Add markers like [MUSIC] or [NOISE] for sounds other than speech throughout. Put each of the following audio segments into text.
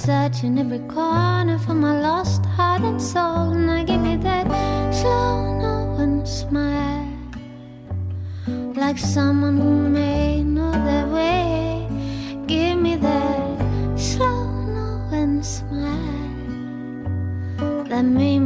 Searching every corner for my lost heart and soul, I give me that slow, knowing smile, like someone who may know their way. Give me that slow, knowing smile. That may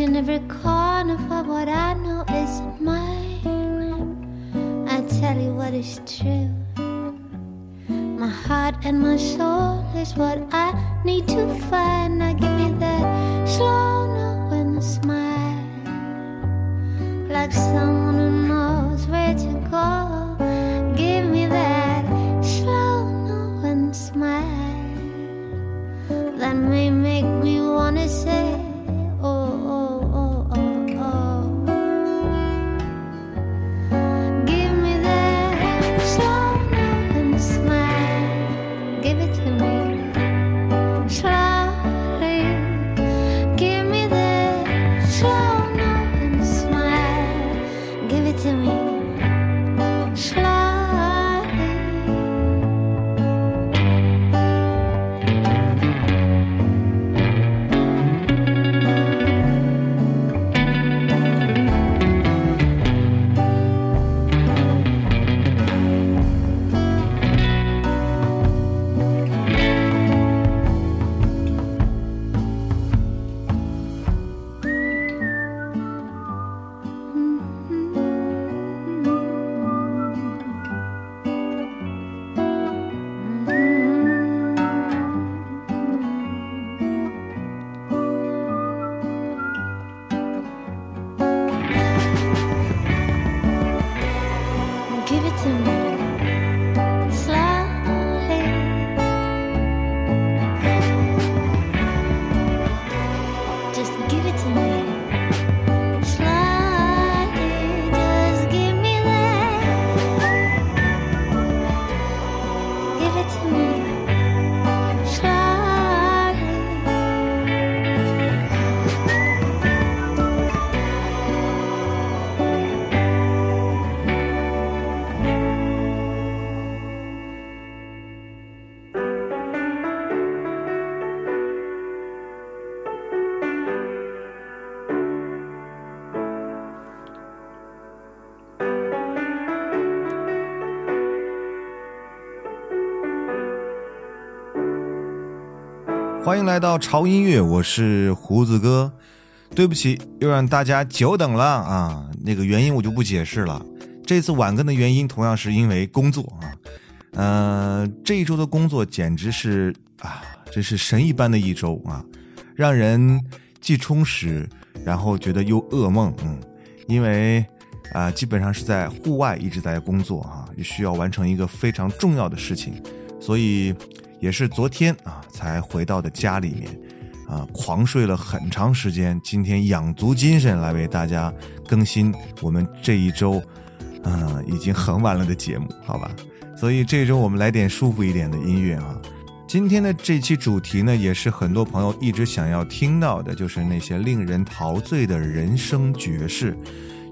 searching every corner for what I know isn't mine. I tell you what is true. My heart and my soul is what I need to find. Now 欢迎来到潮音乐，我是胡子哥。对不起，又让大家久等了啊！那个原因我就不解释了。这次晚更的原因同样是因为工作啊。呃，这一周的工作简直是啊，真是神一般的一周啊，让人既充实，然后觉得又噩梦。嗯，因为啊，基本上是在户外一直在工作啊，需要完成一个非常重要的事情，所以也是昨天啊才回到的家里面。啊，狂睡了很长时间，今天养足精神来为大家更新我们这一周，嗯，已经很晚了的节目，好吧？所以这周我们来点舒服一点的音乐啊。今天的这期主题呢，也是很多朋友一直想要听到的，就是那些令人陶醉的人生爵士。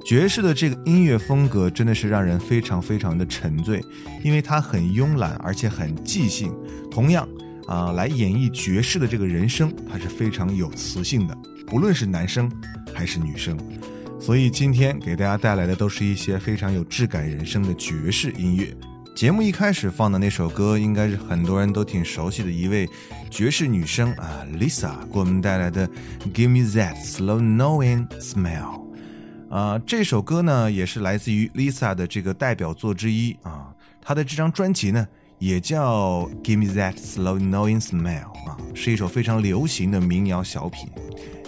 爵士的这个音乐风格真的是让人非常非常的沉醉，因为它很慵懒，而且很即兴。同样。啊，来演绎爵士的这个人声，它是非常有磁性的，不论是男生还是女生。所以今天给大家带来的都是一些非常有质感人声的爵士音乐。节目一开始放的那首歌，应该是很多人都挺熟悉的一位爵士女生啊，Lisa 给我们带来的《Give Me That Slow Knowing Smile》。啊，这首歌呢也是来自于 Lisa 的这个代表作之一啊，她的这张专辑呢。也叫 Give Me That Slow Knowing Smile 啊，是一首非常流行的民谣小品，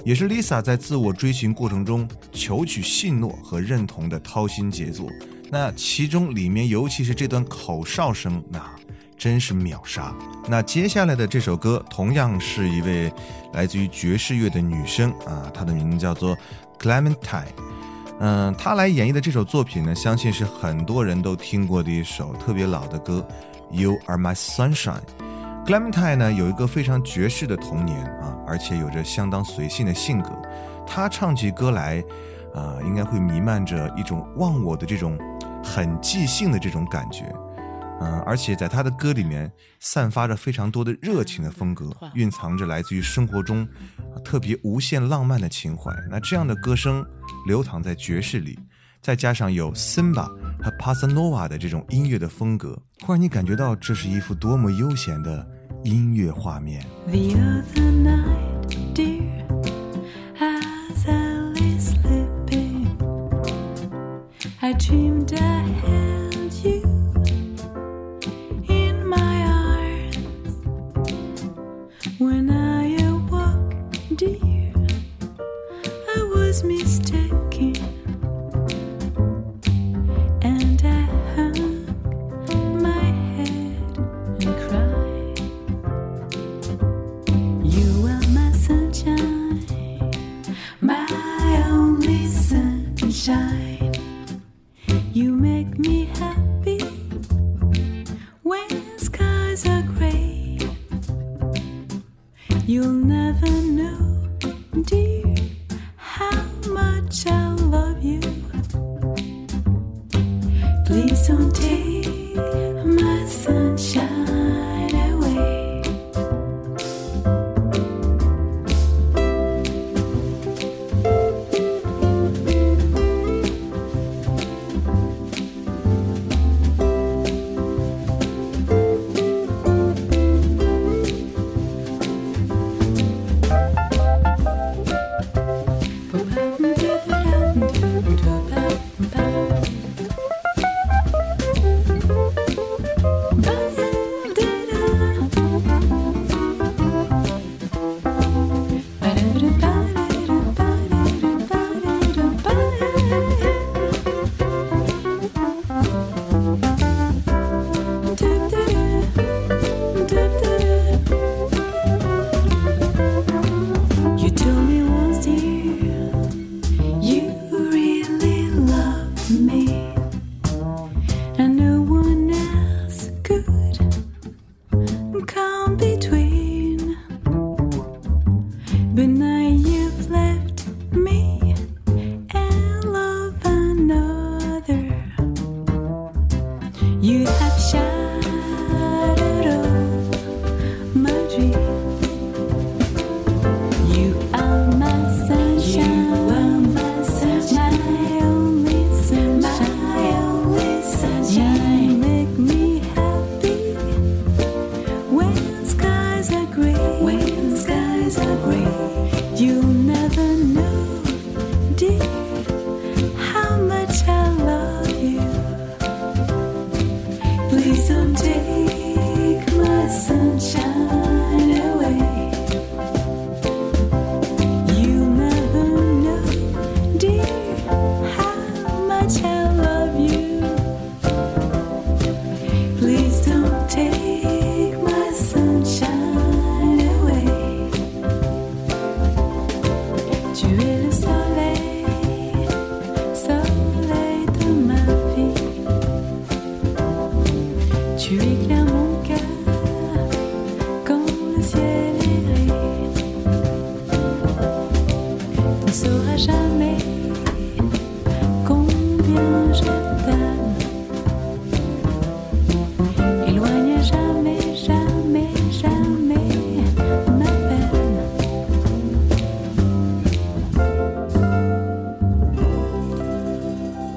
也是 Lisa 在自我追寻过程中求取信诺和认同的掏心杰作。那其中里面，尤其是这段口哨声，那真是秒杀。那接下来的这首歌，同样是一位来自于爵士乐的女生啊，她的名字叫做 Clementine。嗯，他来演绎的这首作品呢，相信是很多人都听过的一首特别老的歌。You are my sunshine。Clementine 呢有一个非常爵士的童年啊，而且有着相当随性的性格。他唱起歌来，啊，应该会弥漫着一种忘我的这种很即兴的这种感觉。嗯，而且在他的歌里面散发着非常多的热情的风格，蕴藏着来自于生活中特别无限浪漫的情怀。那这样的歌声流淌在爵士里。再加上有 Simba 和 Passanova 的这种音乐的风格，会让你感觉到这是一幅多么悠闲的音乐画面。You never shine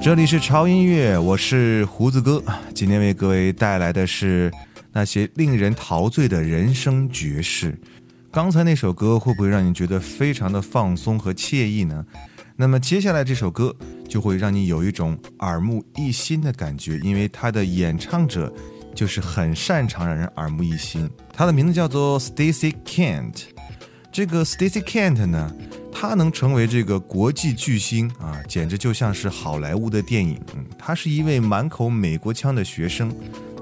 这里是潮音乐，我是胡子哥。今天为各位带来的是那些令人陶醉的人生爵士。刚才那首歌会不会让你觉得非常的放松和惬意呢？那么接下来这首歌就会让你有一种耳目一新的感觉，因为它的演唱者就是很擅长让人耳目一新。他的名字叫做 Stacy Kent。这个 Stacy Kent 呢，他能成为这个国际巨星啊，简直就像是好莱坞的电影。嗯，他是一位满口美国腔的学生，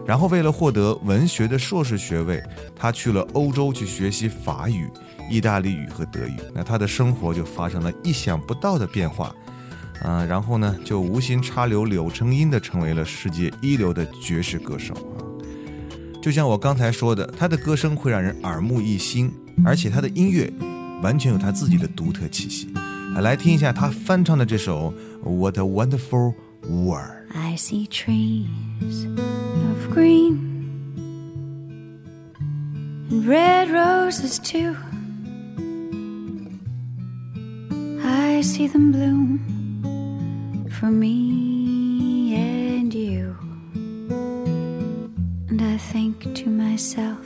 然后为了获得文学的硕士学位，他去了欧洲去学习法语、意大利语和德语。那他的生活就发生了意想不到的变化，啊，然后呢，就无心插柳柳成荫的成为了世界一流的爵士歌手啊。就像我刚才说的，他的歌声会让人耳目一新。而且他的音乐完全有他自己的独特气息。来听一下他翻唱的这首《What a Wonderful World》。I see trees of green and red roses too. I see them bloom for me and you. And I think to myself,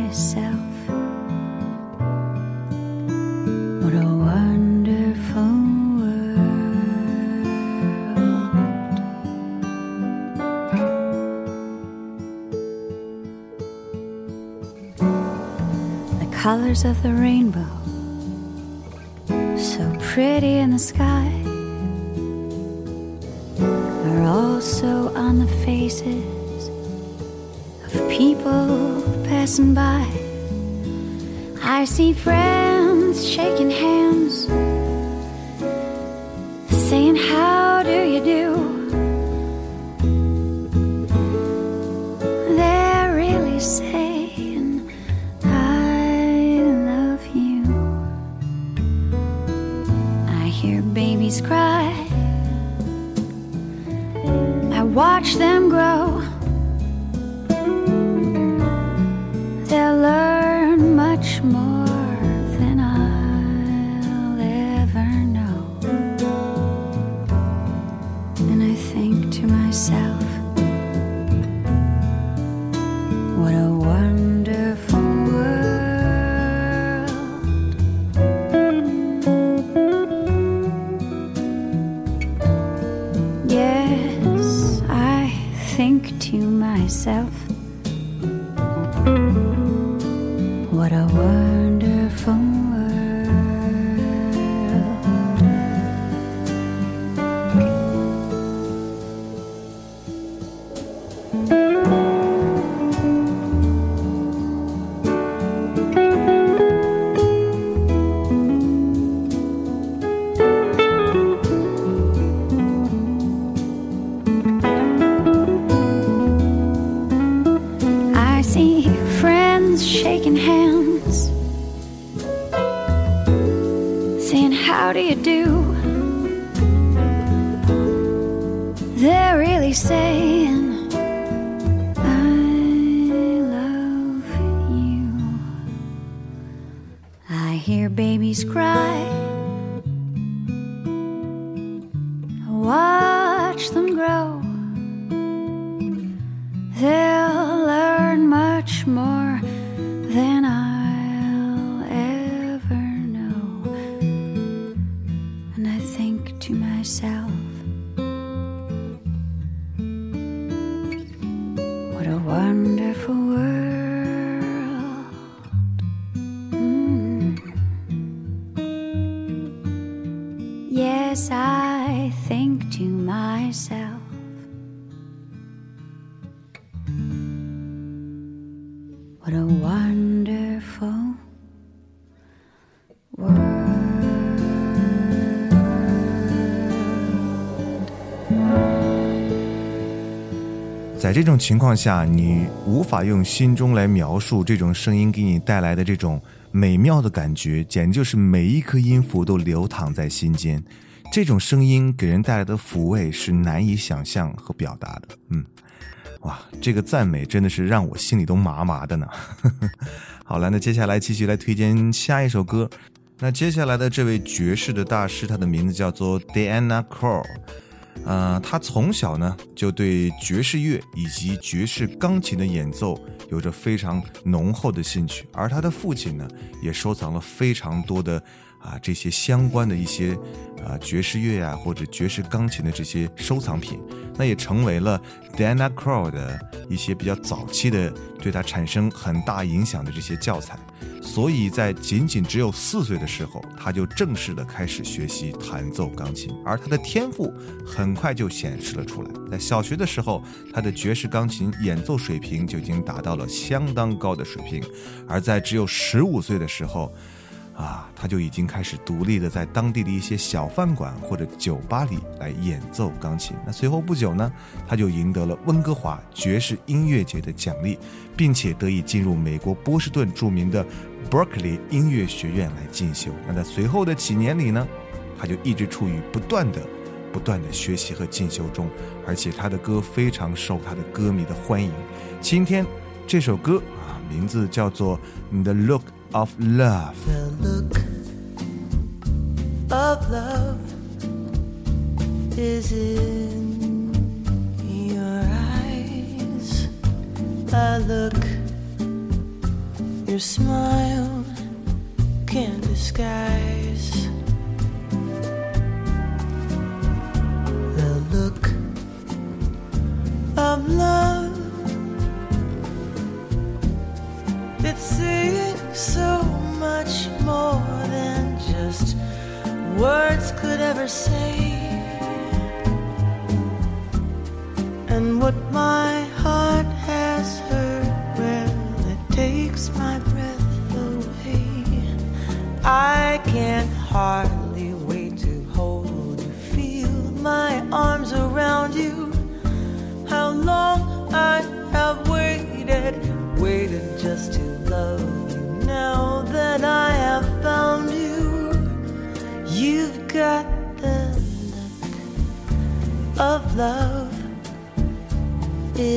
what a wonderful world. The colors of the rainbow, so pretty in the sky, passing by. I see friends shaking hands, They'll learn much more 这种情况下，你无法用心中来描述这种声音给你带来的这种美妙的感觉，简直就是每一颗音符都流淌在心间。这种声音给人带来的抚慰是难以想象和表达的。嗯，哇，这个赞美真的是让我心里都麻麻的呢。[LAUGHS] 好了，那接下来继续来推荐下一首歌。那接下来的这位爵士的大师，他的名字叫做 Diana Krall。呃，他从小呢就对爵士乐以及爵士钢琴的演奏有着非常浓厚的兴趣，而他的父亲呢也收藏了非常多的啊这些相关的一些啊爵士乐呀或者爵士钢琴的这些收藏品，那也成为了 Dana c r o w 的一些比较早期的对他产生很大影响的这些教材。所以在仅仅只有四岁的时候，他就正式的开始学习弹奏钢琴，而他的天赋很快就显示了出来。在小学的时候，他的爵士钢琴演奏水平就已经达到了相当高的水平，而在只有十五岁的时候。啊，他就已经开始独立的在当地的一些小饭馆或者酒吧里来演奏钢琴。那随后不久呢，他就赢得了温哥华爵士音乐节的奖励，并且得以进入美国波士顿著名的 Berkeley 音乐学院来进修。那在随后的几年里呢，他就一直处于不断的、不断的学习和进修中，而且他的歌非常受他的歌迷的欢迎。今天这首歌啊，名字叫做《你的 Look》。Of love. The look of love is in your eyes. A look your smile can't disguise. The look of love it's saying never say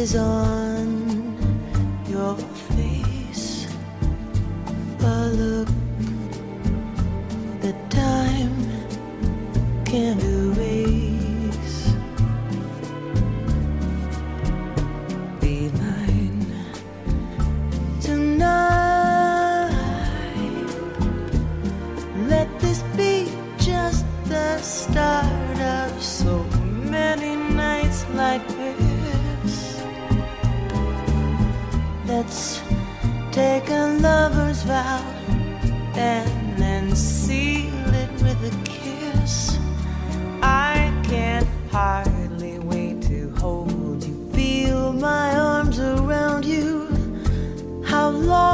is on Love.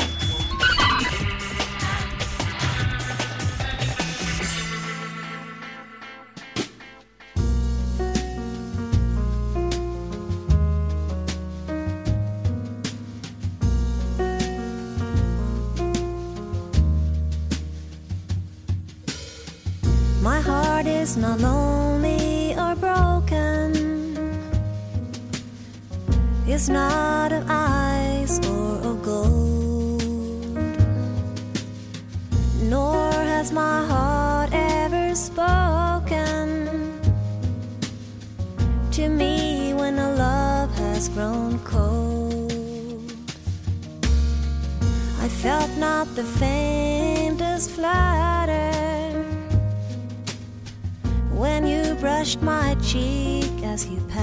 Is not lonely or broken. It's not of ice or of gold. Nor has my heart ever spoken to me when a love has grown cold. I felt not the faintest flutter brushed my cheek as you passed.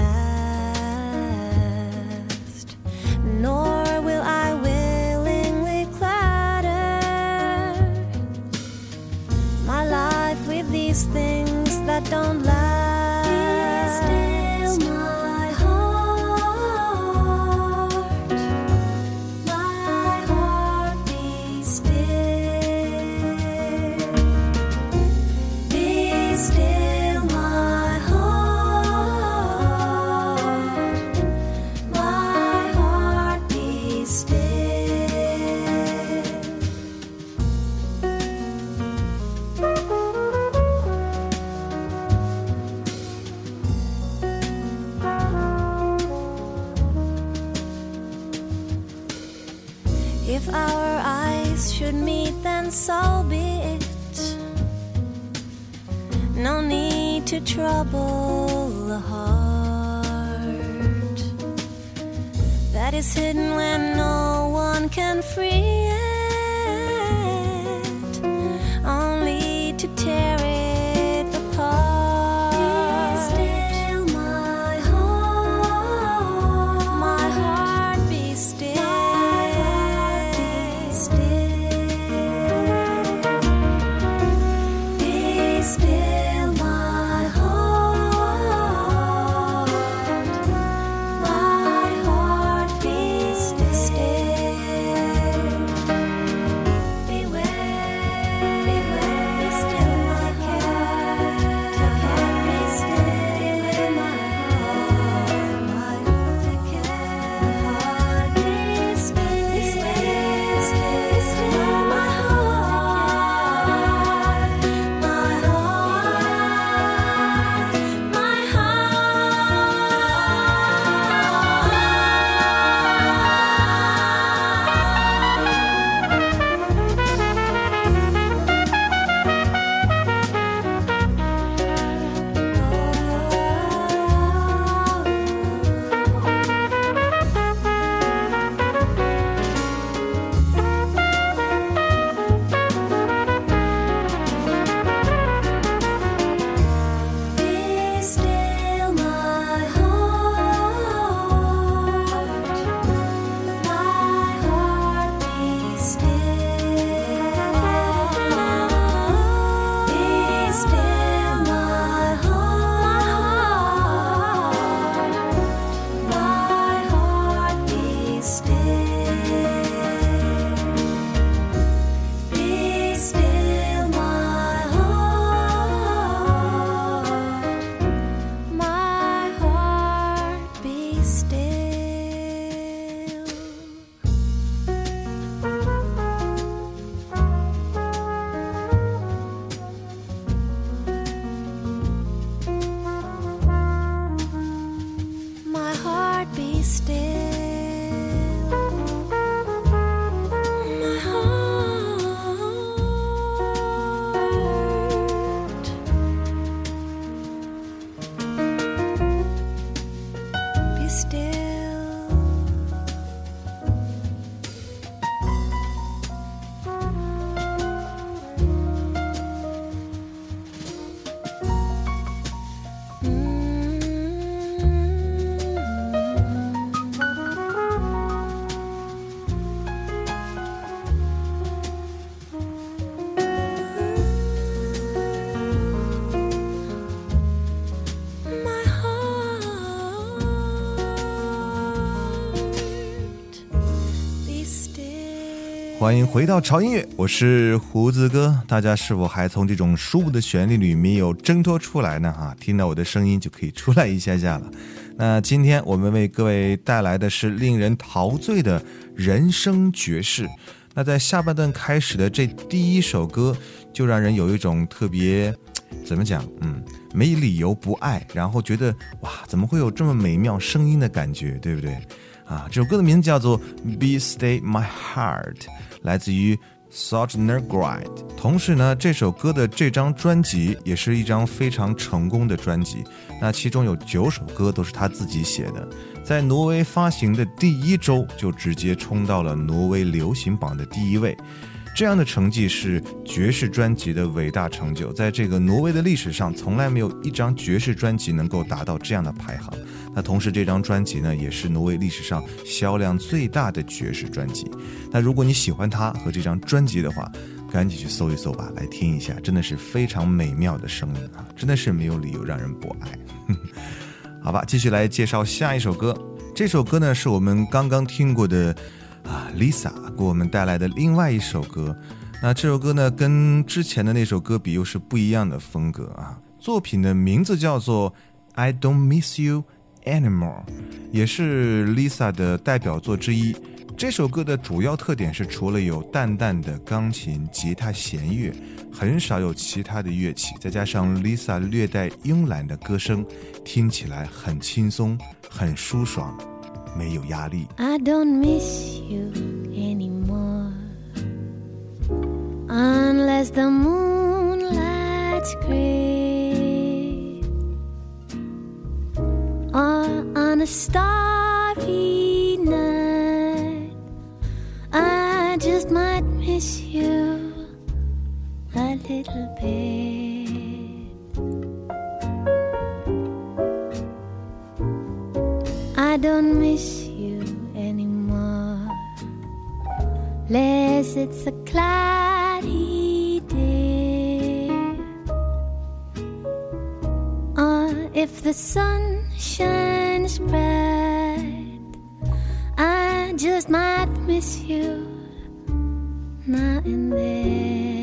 Nor will I willingly clatter my life with these things that don't so be it. No need to trouble the heart that is hidden when no one can free it. 欢迎回到潮音乐，我是胡子哥。大家是否还从这种舒服的旋律里没有挣脱出来呢？哈，听到我的声音就可以出来一下下了。那今天我们为各位带来的是令人陶醉的人生爵士。那在下半段开始的这第一首歌，就让人有一种特别，怎么讲？嗯，没理由不爱，然后觉得哇，怎么会有这么美妙声音的感觉，对不对？啊，这首歌的名字叫做《Be Stay My Heart》。来自于 Sognergrind，同时呢，这首歌的这张专辑也是一张非常成功的专辑。那其中有九首歌都是他自己写的，在挪威发行的第一周就直接冲到了挪威流行榜的第一位。这样的成绩是爵士专辑的伟大成就，在这个挪威的历史上，从来没有一张爵士专辑能够达到这样的排行。那同时，这张专辑呢，也是挪威历史上销量最大的爵士专辑。那如果你喜欢它和这张专辑的话，赶紧去搜一搜吧，来听一下，真的是非常美妙的声音啊，真的是没有理由让人不爱。[LAUGHS] [LAUGHS] 好吧，继续来介绍下一首歌。这首歌呢，是我们刚刚听过的。啊，Lisa 给我们带来的另外一首歌，那这首歌呢，跟之前的那首歌比，又是不一样的风格啊。作品的名字叫做《I Don't Miss You Anymore》，也是 Lisa 的代表作之一。这首歌的主要特点是，除了有淡淡的钢琴、吉他、弦乐，很少有其他的乐器，再加上 Lisa 略带慵懒的歌声，听起来很轻松，很舒爽。没有压力。I don't miss you anymore unless the moonlight's gray or on a starry night. I just might miss you a little bit. I don't miss you anymore. Less it's a cloudy day. Or if the sun shines bright, I just might miss you now and then.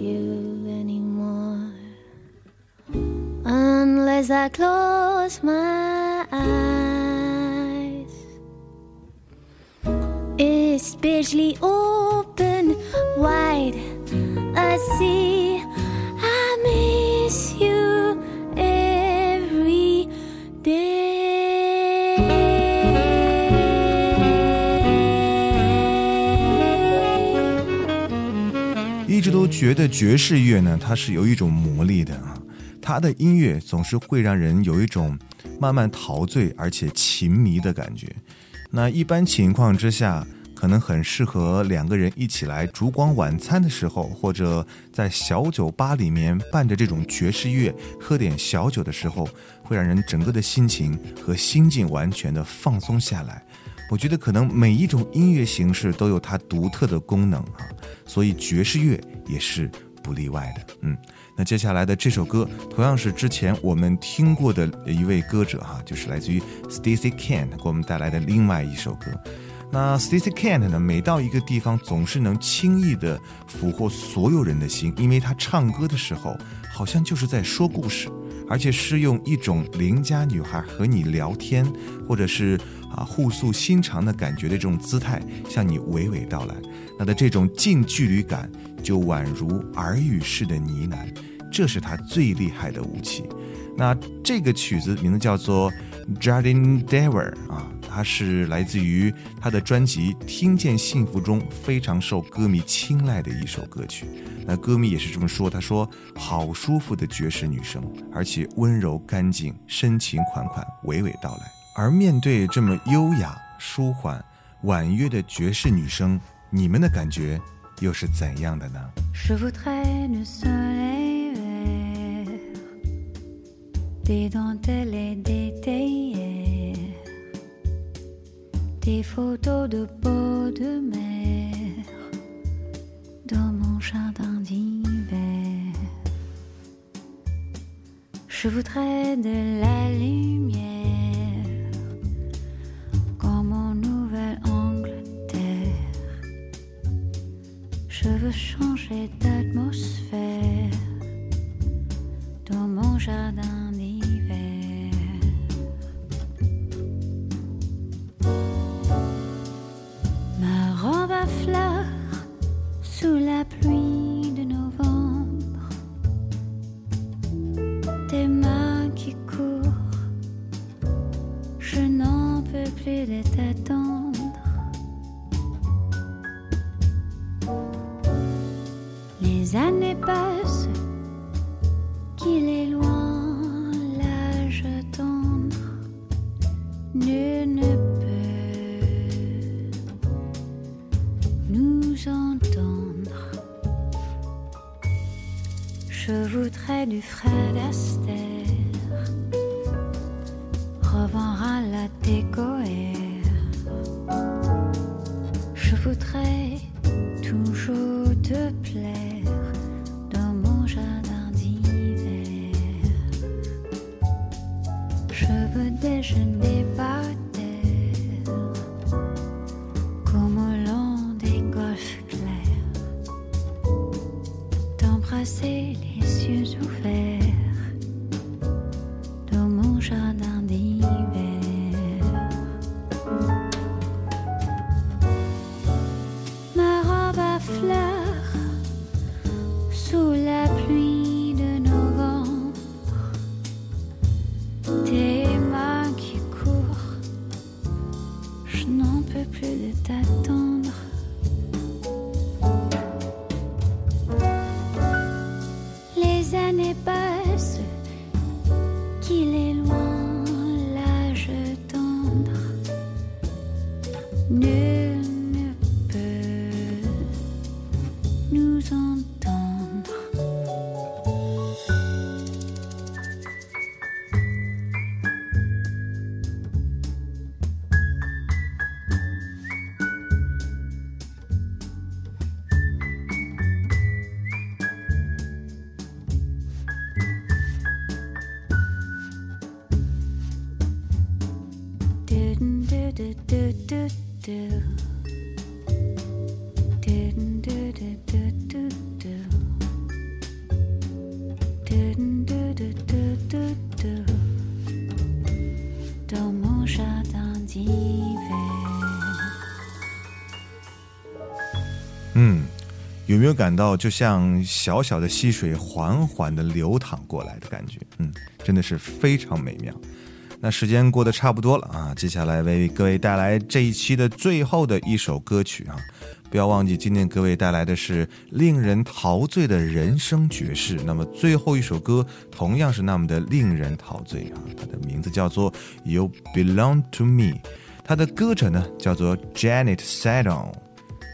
you anymore unless I close my eyes. especially. all. 觉得爵士乐呢，它是有一种魔力的啊，它的音乐总是会让人有一种慢慢陶醉而且情迷的感觉。那一般情况之下，可能很适合两个人一起来烛光晚餐的时候，或者在小酒吧里面伴着这种爵士乐喝点小酒的时候，会让人整个的心情和心境完全的放松下来。我觉得可能每一种音乐形式都有它独特的功能啊，所以爵士乐也是不例外的。嗯，那接下来的这首歌同样是之前我们听过的一位歌者哈、就是来自于 Stacy Kent 给我们带来的另外一首歌。那 Stacy Kent 呢，每到一个地方总是能轻易的俘获所有人的心，因为他唱歌的时候好像就是在说故事，而且是用一种邻家女孩和你聊天，或者是啊互诉心肠的感觉的这种姿态向你娓娓道来。那的这种近距离感就宛如耳语式的呢喃，这是他最厉害的武器。那这个曲子名字叫做 Jardin Dever 啊，它是来自于他的专辑《听见幸福》中非常受歌迷青睐的一首歌曲。那歌迷也是这么说，他说：“好舒服的爵士女声，而且温柔干净，深情款款，娓娓道来。”而面对这么优雅、舒缓、婉约的爵士女声，你们的感觉 又是怎样的呢？ Je voudrais du soleil vert, des dentelles et des théières, des photos de peau de mer dans mon jardin d'hiver. Je voudrais de la lumière Je veux changer d'atmosphère dans mon jardin d'hiver. Ma robe à fleurs sous la pluie de novembre. Tes mains qui courent, je n'en peux plus de 有没有感到就像小小的溪水缓缓的流淌过来的感觉？嗯，真的是非常美妙。那时间过得差不多了啊，接下来为各位带来这一期的最后的一首歌曲啊！不要忘记，今天各位带来的是令人陶醉的人生爵士。那么最后一首歌同样是那么的令人陶醉啊，它的名字叫做《You Belong to Me》，它的歌者呢叫做 Janet Sedon。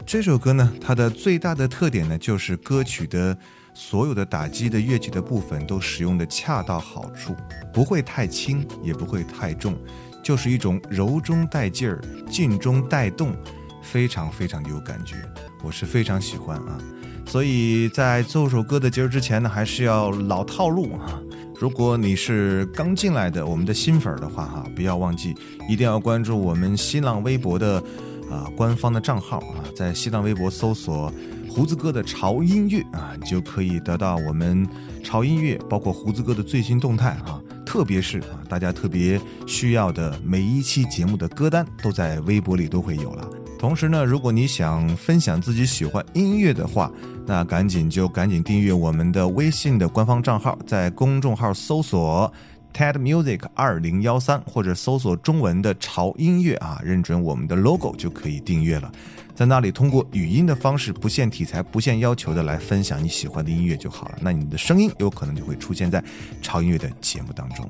这首歌呢，它的最大的特点呢，就是歌曲的所有的打击的乐器的部分都使用的恰到好处，不会太轻，也不会太重，就是一种柔中带劲儿、静中带动，非常非常的有感觉，我是非常喜欢啊。所以在奏首歌的节儿之前呢，还是要老套路啊。如果你是刚进来的我们的新粉儿的话哈，不要忘记一定要关注我们新浪微博的。啊，官方的账号啊，在新浪微博搜索“胡子哥的潮音乐”啊，你就可以得到我们潮音乐，包括胡子哥的最新动态啊，特别是啊，大家特别需要的每一期节目的歌单都在微博里都会有了。同时呢，如果你想分享自己喜欢音乐的话，那赶紧就赶紧订阅我们的微信的官方账号，在公众号搜索。TED Music 二零幺三，或者搜索中文的潮音乐啊，认准我们的 logo 就可以订阅了。在那里通过语音的方式，不限题材、不限要求的来分享你喜欢的音乐就好了。那你的声音有可能就会出现在潮音乐的节目当中。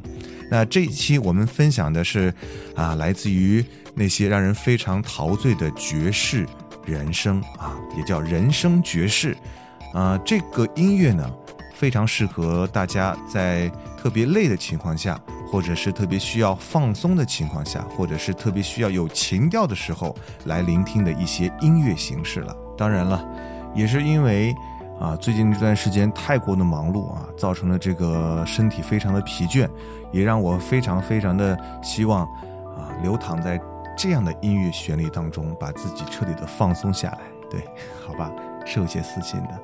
那这一期我们分享的是啊，来自于那些让人非常陶醉的爵士人声啊，也叫人生爵士啊。这个音乐呢，非常适合大家在。特别累的情况下，或者是特别需要放松的情况下，或者是特别需要有情调的时候来聆听的一些音乐形式了。当然了，也是因为啊，最近这段时间太过的忙碌啊，造成了这个身体非常的疲倦，也让我非常非常的希望啊，流淌在这样的音乐旋律当中，把自己彻底的放松下来。对，好吧，是有些私心的。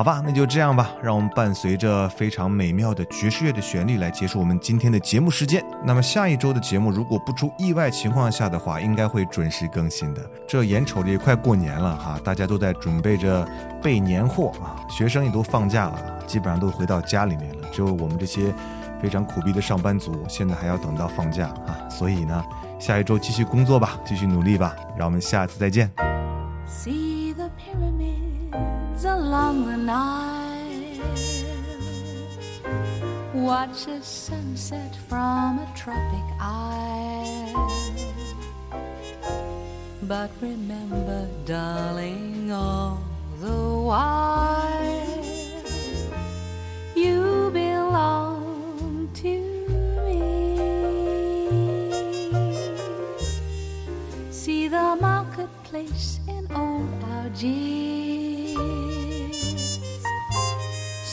好吧，那就这样吧。让我们伴随着非常美妙的爵士乐的旋律来结束我们今天的节目时间。那么下一周的节目，如果不出意外情况下的话，应该会准时更新的。这眼瞅着也快过年了哈，大家都在准备着备年货啊，学生也都放假了，基本上都回到家里面了。只有我们这些非常苦逼的上班族，现在还要等到放假啊。所以呢，下一周继续工作吧，继续努力吧。让我们下次再见。See along the Nile. Watch a sunset from a tropic isle. But remember, darling, all the while you belong to me. See the marketplace in old Algiers.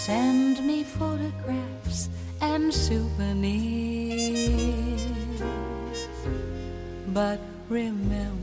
Send me photographs and souvenirs. But remember,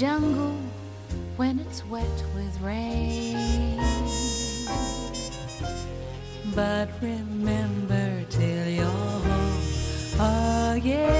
jungle when it's wet with rain. But remember till you're home again,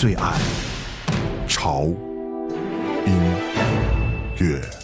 最爱潮音乐。